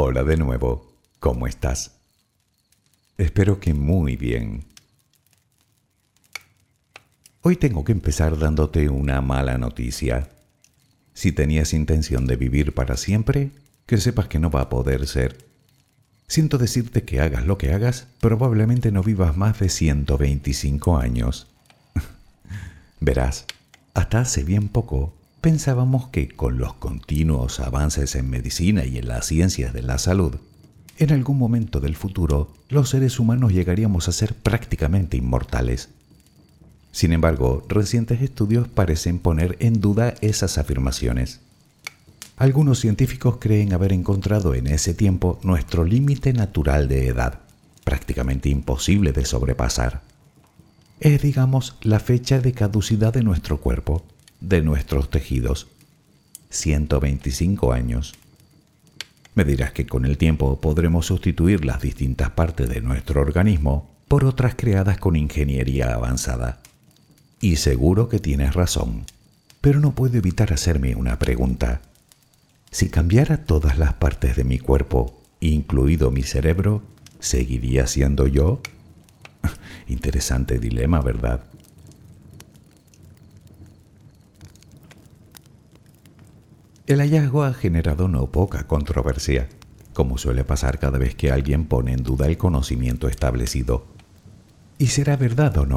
Hola de nuevo, ¿cómo estás? Espero que muy bien. Hoy tengo que empezar dándote una mala noticia. Si tenías intención de vivir para siempre, que sepas que no va a poder ser. Siento decirte que hagas lo que hagas, probablemente no vivas más de 125 años. Verás, hasta hace bien poco pensábamos que con los continuos avances en medicina y en las ciencias de la salud, en algún momento del futuro los seres humanos llegaríamos a ser prácticamente inmortales. Sin embargo, recientes estudios parecen poner en duda esas afirmaciones. Algunos científicos creen haber encontrado en ese tiempo nuestro límite natural de edad, prácticamente imposible de sobrepasar. Es, digamos, la fecha de caducidad de nuestro cuerpo, de nuestros tejidos. 125 años. Me dirás que con el tiempo podremos sustituir las distintas partes de nuestro organismo por otras creadas con ingeniería avanzada. Y seguro que tienes razón, pero no puedo evitar hacerme una pregunta. Si cambiara todas las partes de mi cuerpo, incluido mi cerebro, ¿seguiría siendo yo? Interesante dilema, ¿verdad? El hallazgo ha generado no poca controversia, como suele pasar cada vez que alguien pone en duda el conocimiento establecido. ¿Y será verdad o no?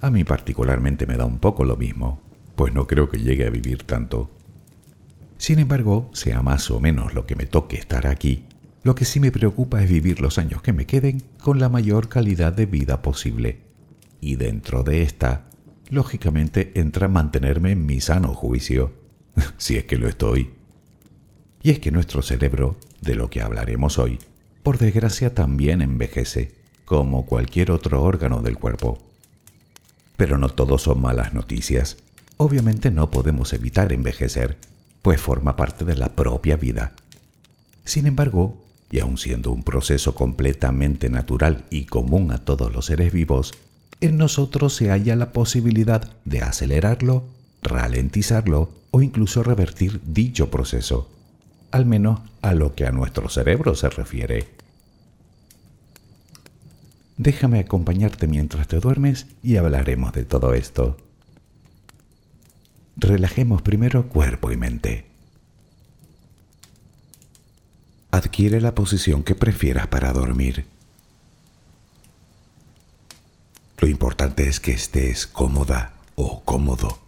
A mí particularmente me da un poco lo mismo, pues no creo que llegue a vivir tanto. Sin embargo, sea más o menos lo que me toque estar aquí, lo que sí me preocupa es vivir los años que me queden con la mayor calidad de vida posible. Y dentro de esta, lógicamente entra mantenerme en mi sano juicio, si es que lo estoy. Y es que nuestro cerebro, de lo que hablaremos hoy, por desgracia también envejece, como cualquier otro órgano del cuerpo. Pero no todo son malas noticias. Obviamente no podemos evitar envejecer, pues forma parte de la propia vida. Sin embargo, y aun siendo un proceso completamente natural y común a todos los seres vivos, en nosotros se halla la posibilidad de acelerarlo, ralentizarlo o incluso revertir dicho proceso, al menos a lo que a nuestro cerebro se refiere. Déjame acompañarte mientras te duermes y hablaremos de todo esto. Relajemos primero cuerpo y mente. Adquiere la posición que prefieras para dormir. Lo importante es que estés cómoda o cómodo.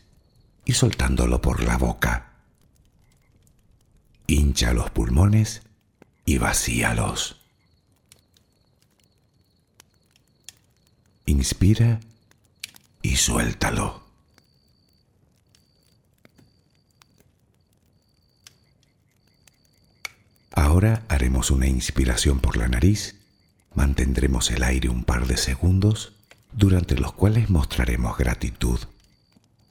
y soltándolo por la boca. Hincha los pulmones y vacíalos. Inspira y suéltalo. Ahora haremos una inspiración por la nariz, mantendremos el aire un par de segundos, durante los cuales mostraremos gratitud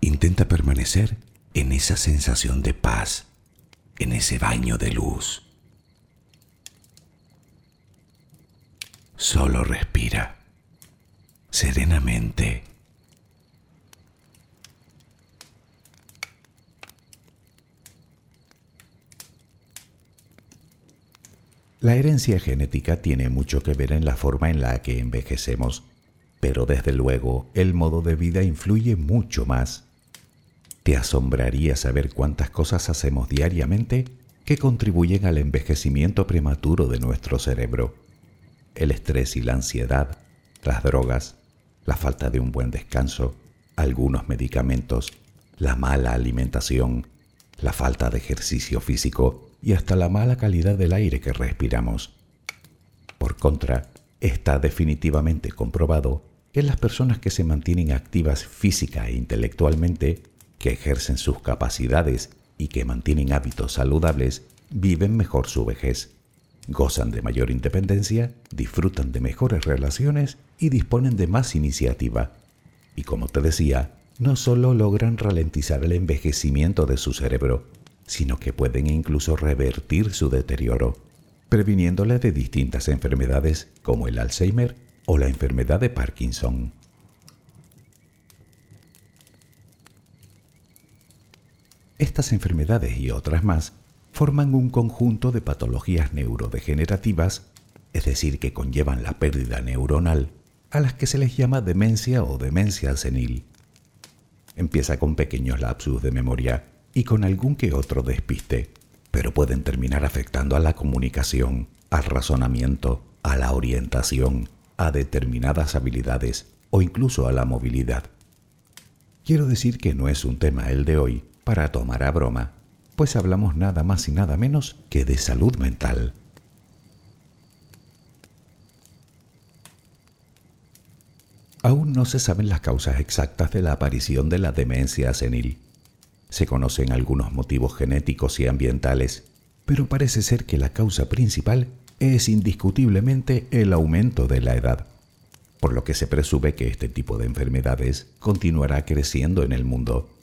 Intenta permanecer en esa sensación de paz, en ese baño de luz. Solo respira serenamente. La herencia genética tiene mucho que ver en la forma en la que envejecemos, pero desde luego el modo de vida influye mucho más. Te asombraría saber cuántas cosas hacemos diariamente que contribuyen al envejecimiento prematuro de nuestro cerebro. El estrés y la ansiedad, las drogas, la falta de un buen descanso, algunos medicamentos, la mala alimentación, la falta de ejercicio físico y hasta la mala calidad del aire que respiramos. Por contra, está definitivamente comprobado que las personas que se mantienen activas física e intelectualmente, que ejercen sus capacidades y que mantienen hábitos saludables, viven mejor su vejez gozan de mayor independencia, disfrutan de mejores relaciones y disponen de más iniciativa. Y como te decía, no solo logran ralentizar el envejecimiento de su cerebro, sino que pueden incluso revertir su deterioro, previniéndole de distintas enfermedades como el Alzheimer o la enfermedad de Parkinson. Estas enfermedades y otras más forman un conjunto de patologías neurodegenerativas, es decir, que conllevan la pérdida neuronal, a las que se les llama demencia o demencia senil. Empieza con pequeños lapsus de memoria y con algún que otro despiste, pero pueden terminar afectando a la comunicación, al razonamiento, a la orientación, a determinadas habilidades o incluso a la movilidad. Quiero decir que no es un tema el de hoy para tomar a broma, pues hablamos nada más y nada menos que de salud mental. Aún no se saben las causas exactas de la aparición de la demencia senil. Se conocen algunos motivos genéticos y ambientales, pero parece ser que la causa principal es indiscutiblemente el aumento de la edad, por lo que se presume que este tipo de enfermedades continuará creciendo en el mundo.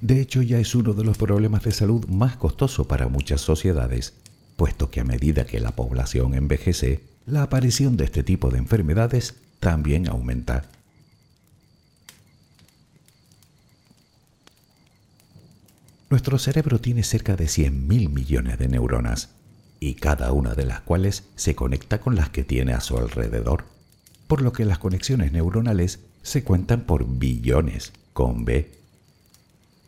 De hecho, ya es uno de los problemas de salud más costoso para muchas sociedades, puesto que a medida que la población envejece, la aparición de este tipo de enfermedades también aumenta. Nuestro cerebro tiene cerca de 100.000 millones de neuronas, y cada una de las cuales se conecta con las que tiene a su alrededor. por lo que las conexiones neuronales se cuentan por billones, con B.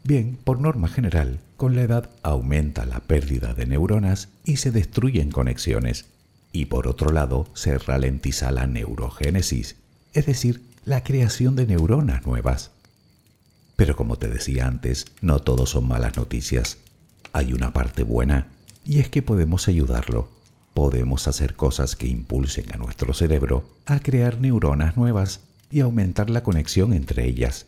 Bien, por norma general, con la edad aumenta la pérdida de neuronas y se destruyen conexiones, y por otro lado se ralentiza la neurogénesis, es decir, la creación de neuronas nuevas. Pero como te decía antes, no todo son malas noticias. Hay una parte buena, y es que podemos ayudarlo. Podemos hacer cosas que impulsen a nuestro cerebro a crear neuronas nuevas y aumentar la conexión entre ellas,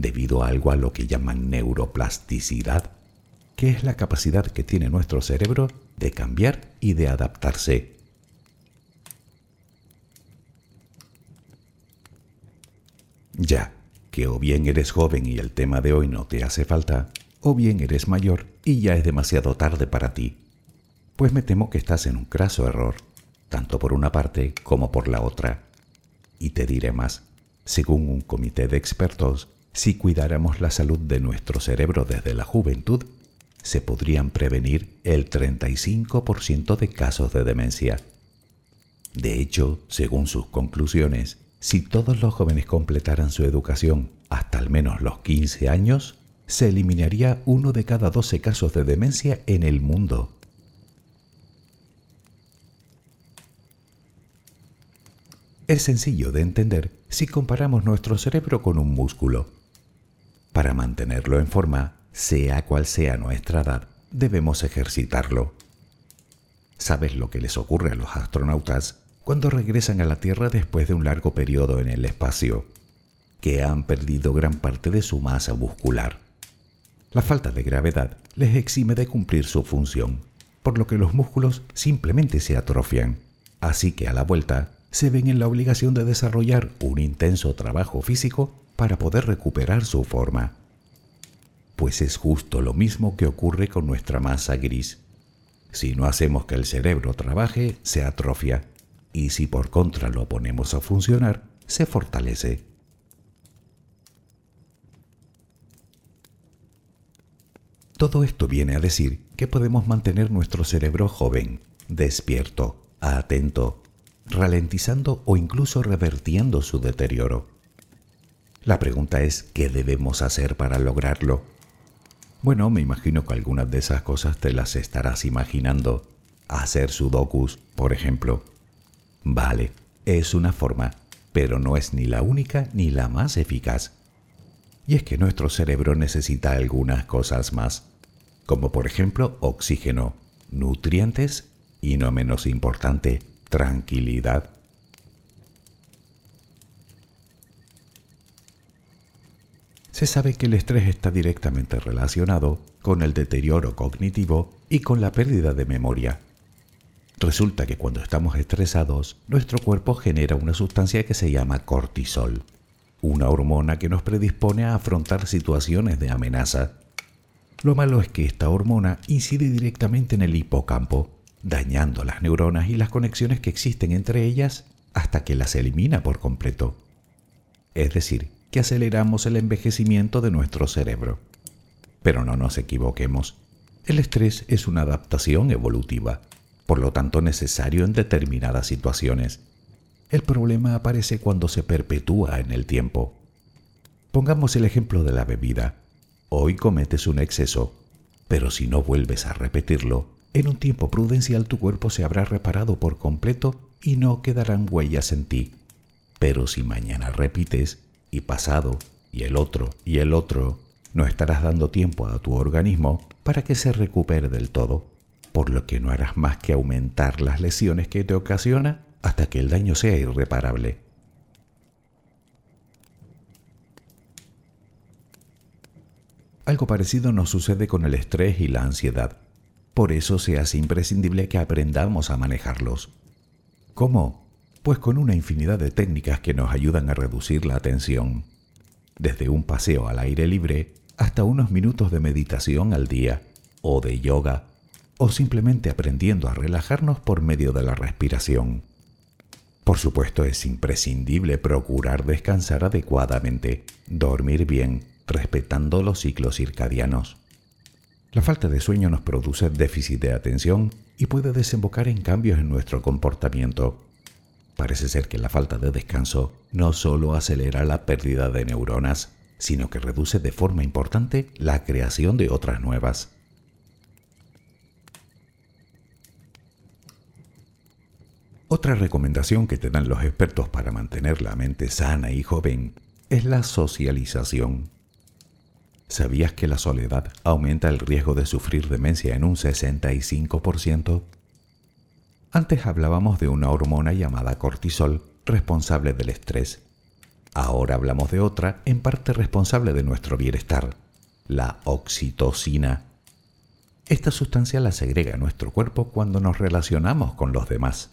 debido a algo a lo que llaman neuroplasticidad, que es la capacidad que tiene nuestro cerebro de cambiar y de adaptarse. Ya, que o bien eres joven y el tema de hoy no te hace falta, o bien eres mayor y ya es demasiado tarde para ti. Pues me temo que estás en un craso error, tanto por una parte como por la otra. Y te diré más, según un comité de expertos, si cuidáramos la salud de nuestro cerebro desde la juventud, se podrían prevenir el 35% de casos de demencia. De hecho, según sus conclusiones, si todos los jóvenes completaran su educación hasta al menos los 15 años, se eliminaría uno de cada 12 casos de demencia en el mundo. Es sencillo de entender si comparamos nuestro cerebro con un músculo. Para mantenerlo en forma, sea cual sea nuestra edad, debemos ejercitarlo. ¿Sabes lo que les ocurre a los astronautas cuando regresan a la Tierra después de un largo periodo en el espacio, que han perdido gran parte de su masa muscular. La falta de gravedad les exime de cumplir su función, por lo que los músculos simplemente se atrofian, así que a la vuelta se ven en la obligación de desarrollar un intenso trabajo físico para poder recuperar su forma. Pues es justo lo mismo que ocurre con nuestra masa gris. Si no hacemos que el cerebro trabaje, se atrofia y si por contra lo ponemos a funcionar, se fortalece. Todo esto viene a decir que podemos mantener nuestro cerebro joven, despierto, atento, ralentizando o incluso revertiendo su deterioro. La pregunta es, ¿qué debemos hacer para lograrlo? Bueno, me imagino que algunas de esas cosas te las estarás imaginando. Hacer sudokus, por ejemplo, Vale, es una forma, pero no es ni la única ni la más eficaz. Y es que nuestro cerebro necesita algunas cosas más, como por ejemplo oxígeno, nutrientes y no menos importante, tranquilidad. Se sabe que el estrés está directamente relacionado con el deterioro cognitivo y con la pérdida de memoria. Resulta que cuando estamos estresados, nuestro cuerpo genera una sustancia que se llama cortisol, una hormona que nos predispone a afrontar situaciones de amenaza. Lo malo es que esta hormona incide directamente en el hipocampo, dañando las neuronas y las conexiones que existen entre ellas hasta que las elimina por completo. Es decir, que aceleramos el envejecimiento de nuestro cerebro. Pero no nos equivoquemos, el estrés es una adaptación evolutiva por lo tanto necesario en determinadas situaciones. El problema aparece cuando se perpetúa en el tiempo. Pongamos el ejemplo de la bebida. Hoy cometes un exceso, pero si no vuelves a repetirlo, en un tiempo prudencial tu cuerpo se habrá reparado por completo y no quedarán huellas en ti. Pero si mañana repites, y pasado, y el otro, y el otro, no estarás dando tiempo a tu organismo para que se recupere del todo por lo que no harás más que aumentar las lesiones que te ocasiona hasta que el daño sea irreparable. Algo parecido nos sucede con el estrés y la ansiedad. Por eso se hace imprescindible que aprendamos a manejarlos. ¿Cómo? Pues con una infinidad de técnicas que nos ayudan a reducir la tensión. Desde un paseo al aire libre hasta unos minutos de meditación al día, o de yoga, o simplemente aprendiendo a relajarnos por medio de la respiración. Por supuesto es imprescindible procurar descansar adecuadamente, dormir bien, respetando los ciclos circadianos. La falta de sueño nos produce déficit de atención y puede desembocar en cambios en nuestro comportamiento. Parece ser que la falta de descanso no solo acelera la pérdida de neuronas, sino que reduce de forma importante la creación de otras nuevas. Otra recomendación que te dan los expertos para mantener la mente sana y joven es la socialización. ¿Sabías que la soledad aumenta el riesgo de sufrir demencia en un 65%? Antes hablábamos de una hormona llamada cortisol responsable del estrés. Ahora hablamos de otra en parte responsable de nuestro bienestar, la oxitocina. Esta sustancia la segrega nuestro cuerpo cuando nos relacionamos con los demás.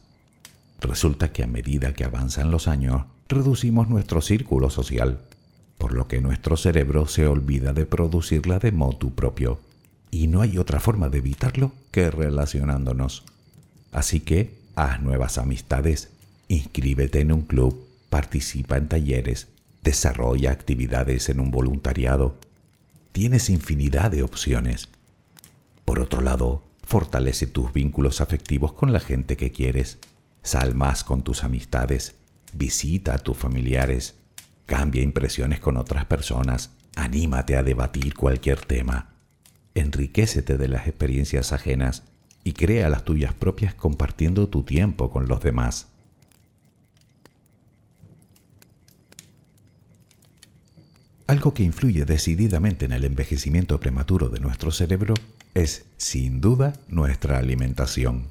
Resulta que a medida que avanzan los años, reducimos nuestro círculo social, por lo que nuestro cerebro se olvida de producirla de motu propio, y no hay otra forma de evitarlo que relacionándonos. Así que haz nuevas amistades, inscríbete en un club, participa en talleres, desarrolla actividades en un voluntariado. Tienes infinidad de opciones. Por otro lado, fortalece tus vínculos afectivos con la gente que quieres. Sal más con tus amistades, visita a tus familiares, cambia impresiones con otras personas, anímate a debatir cualquier tema, enriquecete de las experiencias ajenas y crea las tuyas propias compartiendo tu tiempo con los demás. Algo que influye decididamente en el envejecimiento prematuro de nuestro cerebro es, sin duda, nuestra alimentación.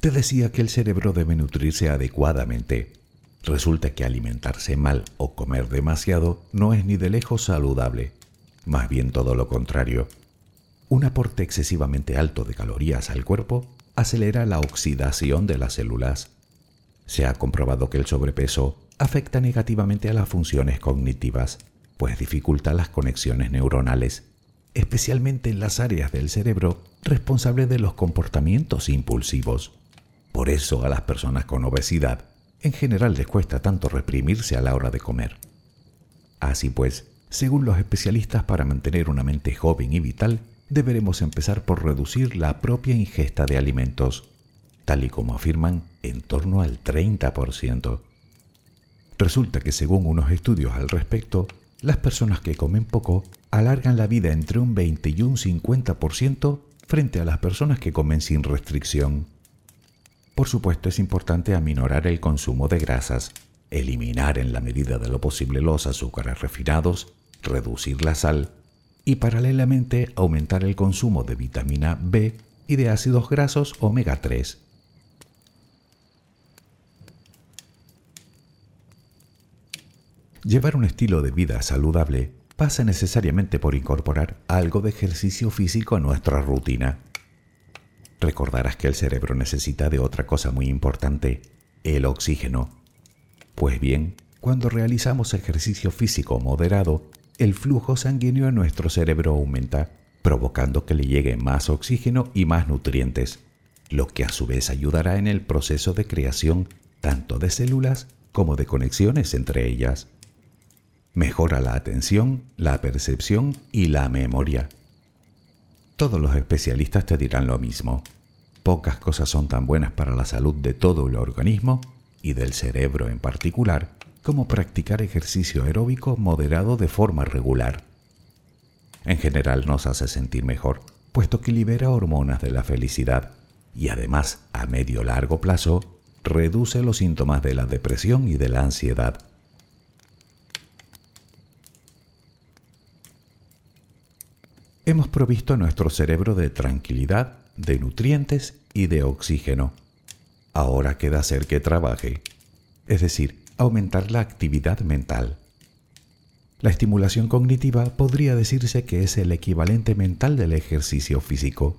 Te decía que el cerebro debe nutrirse adecuadamente. Resulta que alimentarse mal o comer demasiado no es ni de lejos saludable, más bien todo lo contrario un aporte excesivamente alto de calorías al cuerpo acelera la oxidación de las células. Se ha comprobado que el sobrepeso afecta negativamente a las funciones cognitivas, pues dificulta las conexiones neuronales, especialmente en las áreas del cerebro responsables de los comportamientos impulsivos. Por eso a las personas con obesidad en general les cuesta tanto reprimirse a la hora de comer. Así pues, según los especialistas para mantener una mente joven y vital, deberemos empezar por reducir la propia ingesta de alimentos, tal y como afirman en torno al 30%. Resulta que según unos estudios al respecto, las personas que comen poco alargan la vida entre un 20 y un 50% frente a las personas que comen sin restricción. Por supuesto es importante aminorar el consumo de grasas, eliminar en la medida de lo posible los azúcares refinados, reducir la sal y paralelamente aumentar el consumo de vitamina B y de ácidos grasos omega 3. Llevar un estilo de vida saludable pasa necesariamente por incorporar algo de ejercicio físico a nuestra rutina. Recordarás que el cerebro necesita de otra cosa muy importante, el oxígeno. Pues bien, cuando realizamos ejercicio físico moderado, el flujo sanguíneo a nuestro cerebro aumenta, provocando que le llegue más oxígeno y más nutrientes, lo que a su vez ayudará en el proceso de creación tanto de células como de conexiones entre ellas. Mejora la atención, la percepción y la memoria. Todos los especialistas te dirán lo mismo. Pocas cosas son tan buenas para la salud de todo el organismo y del cerebro en particular como practicar ejercicio aeróbico moderado de forma regular. En general nos hace sentir mejor, puesto que libera hormonas de la felicidad y además a medio largo plazo reduce los síntomas de la depresión y de la ansiedad. Hemos provisto nuestro cerebro de tranquilidad, de nutrientes y de oxígeno. Ahora queda hacer que trabaje, es decir, aumentar la actividad mental. La estimulación cognitiva podría decirse que es el equivalente mental del ejercicio físico.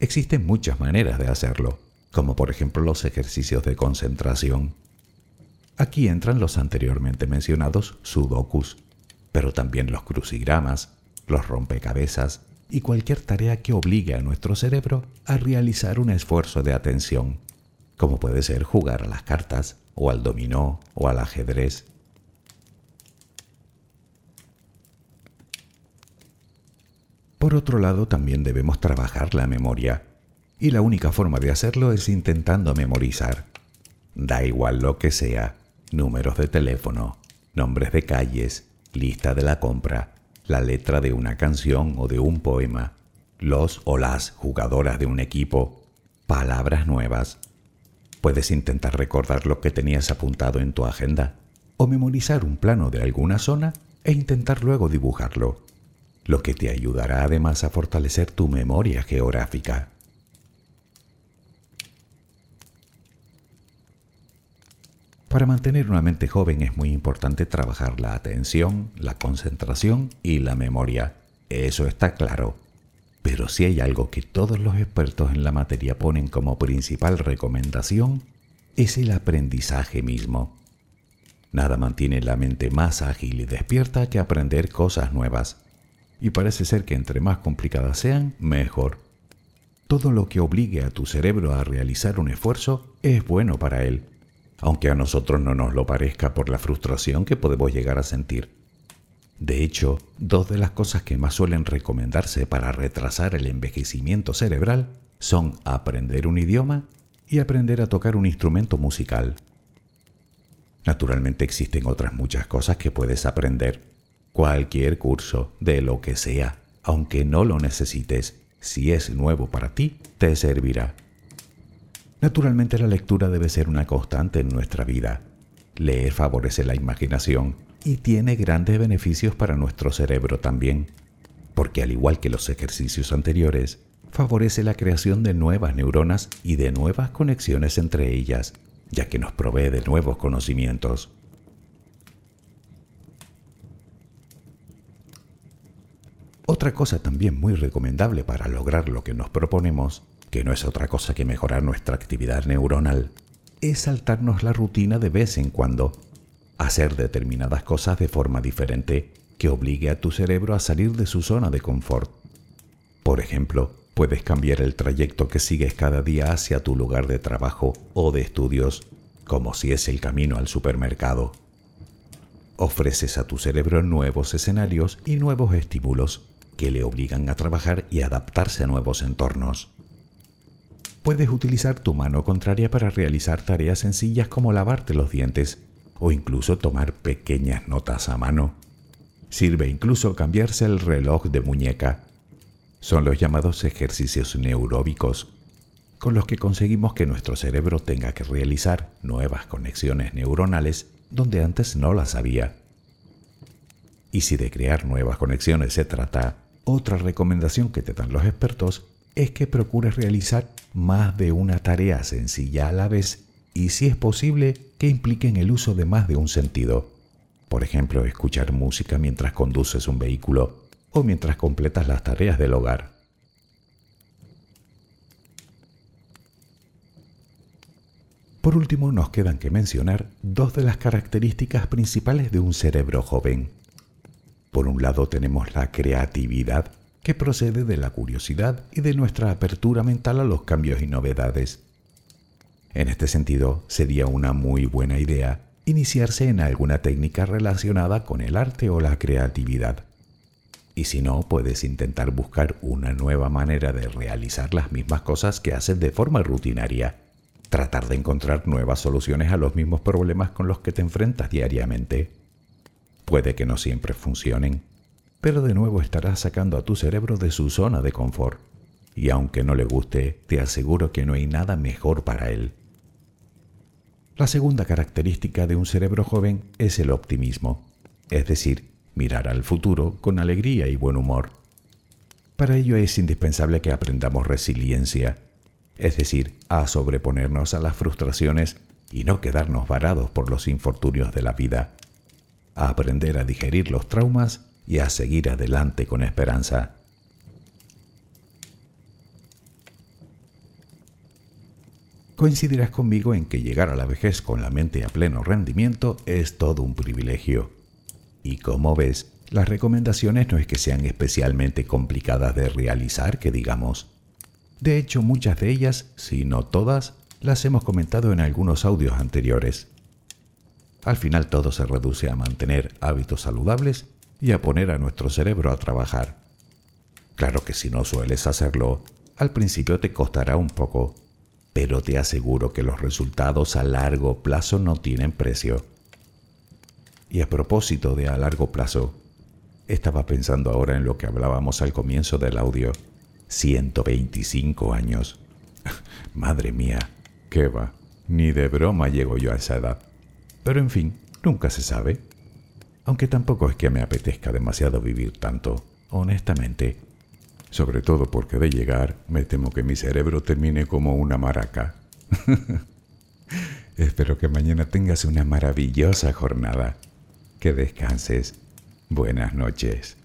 Existen muchas maneras de hacerlo, como por ejemplo los ejercicios de concentración. Aquí entran los anteriormente mencionados sudokus, pero también los crucigramas, los rompecabezas y cualquier tarea que obligue a nuestro cerebro a realizar un esfuerzo de atención, como puede ser jugar a las cartas, o al dominó o al ajedrez. Por otro lado, también debemos trabajar la memoria, y la única forma de hacerlo es intentando memorizar. Da igual lo que sea, números de teléfono, nombres de calles, lista de la compra, la letra de una canción o de un poema, los o las jugadoras de un equipo, palabras nuevas. Puedes intentar recordar lo que tenías apuntado en tu agenda o memorizar un plano de alguna zona e intentar luego dibujarlo, lo que te ayudará además a fortalecer tu memoria geográfica. Para mantener una mente joven es muy importante trabajar la atención, la concentración y la memoria. Eso está claro. Pero si hay algo que todos los expertos en la materia ponen como principal recomendación, es el aprendizaje mismo. Nada mantiene la mente más ágil y despierta que aprender cosas nuevas. Y parece ser que entre más complicadas sean, mejor. Todo lo que obligue a tu cerebro a realizar un esfuerzo es bueno para él aunque a nosotros no nos lo parezca por la frustración que podemos llegar a sentir. De hecho, dos de las cosas que más suelen recomendarse para retrasar el envejecimiento cerebral son aprender un idioma y aprender a tocar un instrumento musical. Naturalmente existen otras muchas cosas que puedes aprender. Cualquier curso, de lo que sea, aunque no lo necesites, si es nuevo para ti, te servirá. Naturalmente la lectura debe ser una constante en nuestra vida. Leer favorece la imaginación y tiene grandes beneficios para nuestro cerebro también, porque al igual que los ejercicios anteriores, favorece la creación de nuevas neuronas y de nuevas conexiones entre ellas, ya que nos provee de nuevos conocimientos. Otra cosa también muy recomendable para lograr lo que nos proponemos que no es otra cosa que mejorar nuestra actividad neuronal, es saltarnos la rutina de vez en cuando, hacer determinadas cosas de forma diferente que obligue a tu cerebro a salir de su zona de confort. Por ejemplo, puedes cambiar el trayecto que sigues cada día hacia tu lugar de trabajo o de estudios, como si es el camino al supermercado. Ofreces a tu cerebro nuevos escenarios y nuevos estímulos que le obligan a trabajar y adaptarse a nuevos entornos puedes utilizar tu mano contraria para realizar tareas sencillas como lavarte los dientes o incluso tomar pequeñas notas a mano. Sirve incluso cambiarse el reloj de muñeca. Son los llamados ejercicios neuróbicos, con los que conseguimos que nuestro cerebro tenga que realizar nuevas conexiones neuronales donde antes no las había. Y si de crear nuevas conexiones se trata, otra recomendación que te dan los expertos es que procures realizar más de una tarea sencilla a la vez y si es posible que impliquen el uso de más de un sentido. Por ejemplo, escuchar música mientras conduces un vehículo o mientras completas las tareas del hogar. Por último, nos quedan que mencionar dos de las características principales de un cerebro joven. Por un lado tenemos la creatividad que procede de la curiosidad y de nuestra apertura mental a los cambios y novedades. En este sentido, sería una muy buena idea iniciarse en alguna técnica relacionada con el arte o la creatividad. Y si no, puedes intentar buscar una nueva manera de realizar las mismas cosas que haces de forma rutinaria. Tratar de encontrar nuevas soluciones a los mismos problemas con los que te enfrentas diariamente. Puede que no siempre funcionen, pero de nuevo estarás sacando a tu cerebro de su zona de confort. Y aunque no le guste, te aseguro que no hay nada mejor para él. La segunda característica de un cerebro joven es el optimismo, es decir, mirar al futuro con alegría y buen humor. Para ello es indispensable que aprendamos resiliencia, es decir, a sobreponernos a las frustraciones y no quedarnos varados por los infortunios de la vida, a aprender a digerir los traumas y a seguir adelante con esperanza. Coincidirás conmigo en que llegar a la vejez con la mente a pleno rendimiento es todo un privilegio. Y como ves, las recomendaciones no es que sean especialmente complicadas de realizar, que digamos. De hecho, muchas de ellas, si no todas, las hemos comentado en algunos audios anteriores. Al final todo se reduce a mantener hábitos saludables y a poner a nuestro cerebro a trabajar. Claro que si no sueles hacerlo, al principio te costará un poco, pero te aseguro que los resultados a largo plazo no tienen precio. Y a propósito de a largo plazo, estaba pensando ahora en lo que hablábamos al comienzo del audio. 125 años. Madre mía, qué va. Ni de broma llego yo a esa edad. Pero en fin, nunca se sabe. Aunque tampoco es que me apetezca demasiado vivir tanto, honestamente. Sobre todo porque de llegar me temo que mi cerebro termine como una maraca. Espero que mañana tengas una maravillosa jornada. Que descanses. Buenas noches.